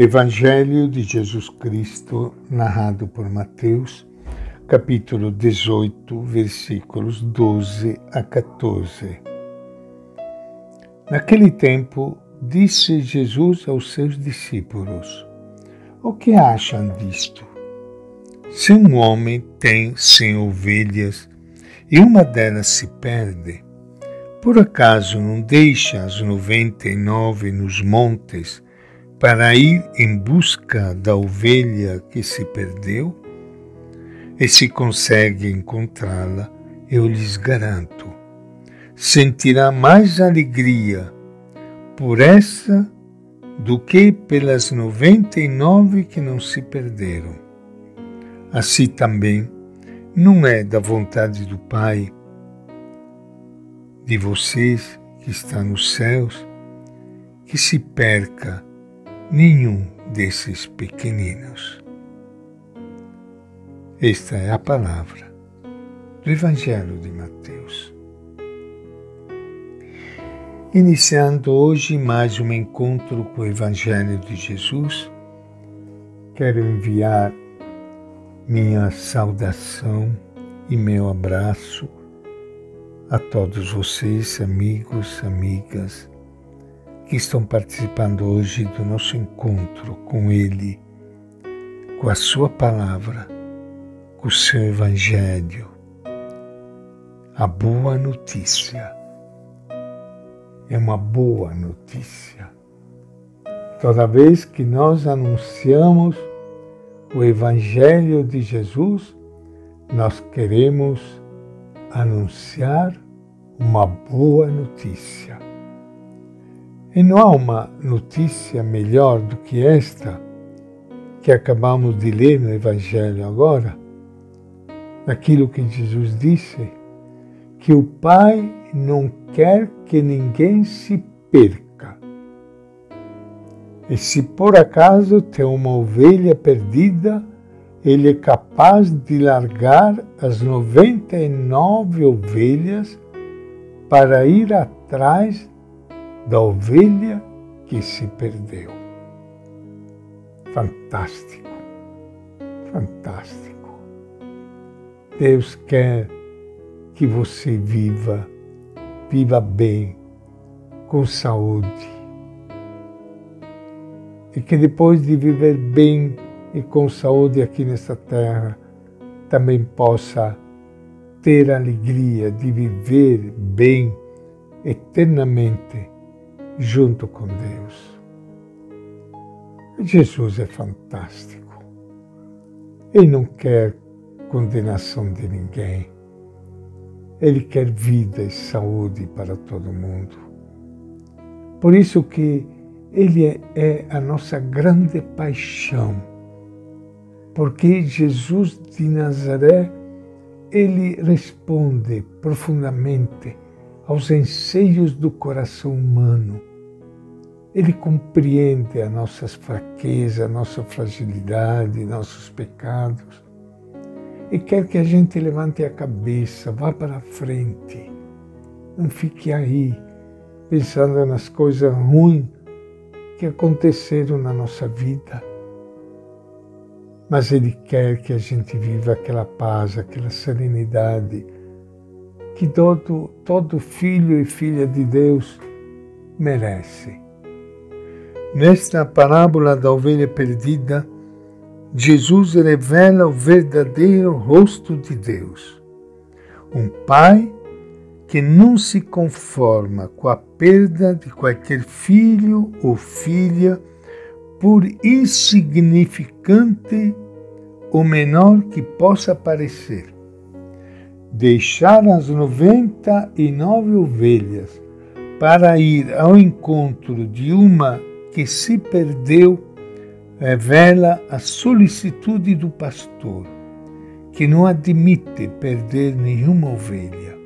Evangelho de Jesus Cristo, narrado por Mateus, capítulo 18, versículos 12 a 14. Naquele tempo, disse Jesus aos seus discípulos: O que acham disto? Se um homem tem cem ovelhas e uma delas se perde, por acaso não deixa as noventa e nove nos montes para ir em busca da ovelha que se perdeu? E se consegue encontrá-la, eu lhes garanto, sentirá mais alegria por essa do que pelas noventa e nove que não se perderam. Assim também, não é da vontade do Pai de vocês que está nos céus que se perca nenhum desses pequeninos. Esta é a palavra do Evangelho de Mateus. Iniciando hoje mais um encontro com o Evangelho de Jesus, quero enviar minha saudação e meu abraço a todos vocês, amigos, amigas, que estão participando hoje do nosso encontro com Ele, com a Sua palavra, com o seu Evangelho, a boa notícia. É uma boa notícia. Toda vez que nós anunciamos o Evangelho de Jesus, nós queremos anunciar uma boa notícia. E não há uma notícia melhor do que esta que acabamos de ler no Evangelho agora, daquilo que Jesus disse, que o Pai não quer que ninguém se perca. E se por acaso tem uma ovelha perdida, ele é capaz de largar as noventa e nove ovelhas para ir atrás da ovelha que se perdeu. Fantástico, fantástico. Deus quer que você viva, viva bem, com saúde. E que depois de viver bem, e com saúde aqui nesta terra também possa ter a alegria de viver bem eternamente junto com Deus. Jesus é fantástico. Ele não quer condenação de ninguém. Ele quer vida e saúde para todo mundo. Por isso que ele é, é a nossa grande paixão porque Jesus de Nazaré, ele responde profundamente aos anseios do coração humano. Ele compreende as nossas fraquezas, a nossa fragilidade, nossos pecados. E quer que a gente levante a cabeça, vá para frente. Não fique aí pensando nas coisas ruins que aconteceram na nossa vida mas Ele quer que a gente viva aquela paz, aquela serenidade que todo, todo filho e filha de Deus merece. Nesta parábola da ovelha perdida, Jesus revela o verdadeiro rosto de Deus. Um pai que não se conforma com a perda de qualquer filho ou filha por insignificante ou menor que possa parecer. Deixar as noventa e nove ovelhas para ir ao encontro de uma que se perdeu revela a solicitude do pastor, que não admite perder nenhuma ovelha.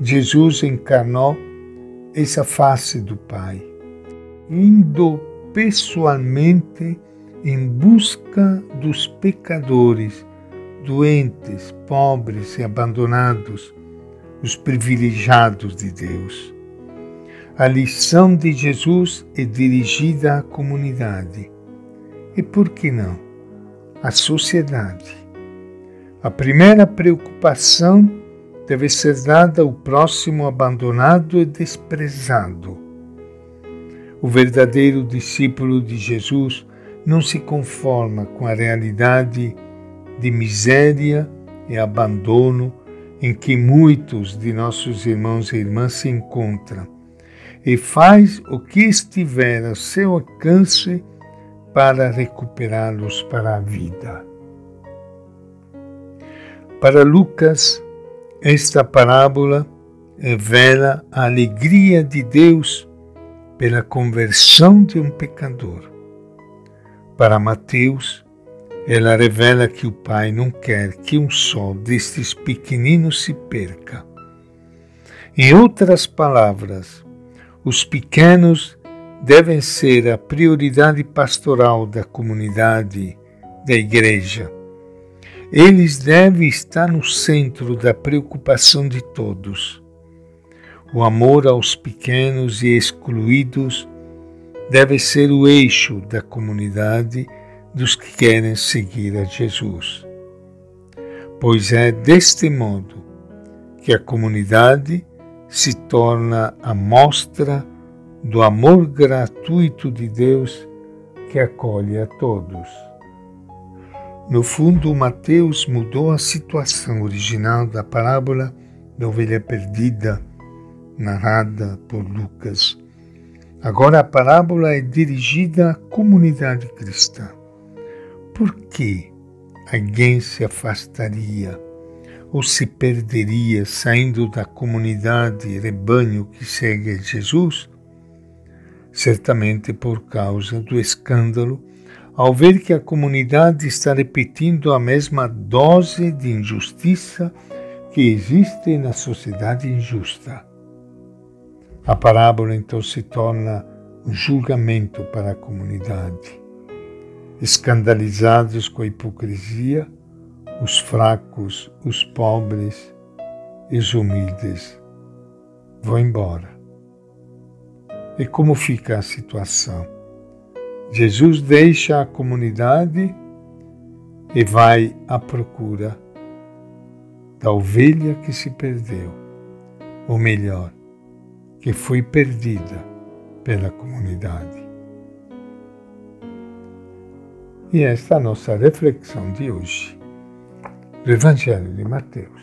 Jesus encarnou essa face do Pai, indo pessoalmente em busca dos pecadores, doentes, pobres e abandonados, os privilegiados de Deus. A lição de Jesus é dirigida à comunidade. E por que não? À sociedade. A primeira preocupação deve ser dada ao próximo abandonado e desprezado. O verdadeiro discípulo de Jesus não se conforma com a realidade de miséria e abandono em que muitos de nossos irmãos e irmãs se encontram e faz o que estiver a seu alcance para recuperá-los para a vida. Para Lucas, esta parábola revela a alegria de Deus pela conversão de um pecador. Para Mateus, ela revela que o Pai não quer que um só destes pequeninos se perca. Em outras palavras, os pequenos devem ser a prioridade pastoral da comunidade, da igreja. Eles devem estar no centro da preocupação de todos. O amor aos pequenos e excluídos deve ser o eixo da comunidade dos que querem seguir a Jesus. Pois é deste modo que a comunidade se torna a mostra do amor gratuito de Deus que acolhe a todos. No fundo, Mateus mudou a situação original da parábola da ovelha perdida, narrada por Lucas. Agora a parábola é dirigida à comunidade cristã. Por que alguém se afastaria? Ou se perderia saindo da comunidade rebanho que segue Jesus? Certamente por causa do escândalo ao ver que a comunidade está repetindo a mesma dose de injustiça que existe na sociedade injusta. A parábola então se torna um julgamento para a comunidade. Escandalizados com a hipocrisia, os fracos, os pobres e os humildes vão embora. E como fica a situação? Jesus deixa a comunidade e vai à procura da ovelha que se perdeu, ou melhor, que foi perdida pela comunidade. E esta é a nossa reflexão de hoje do Evangelho de Mateus.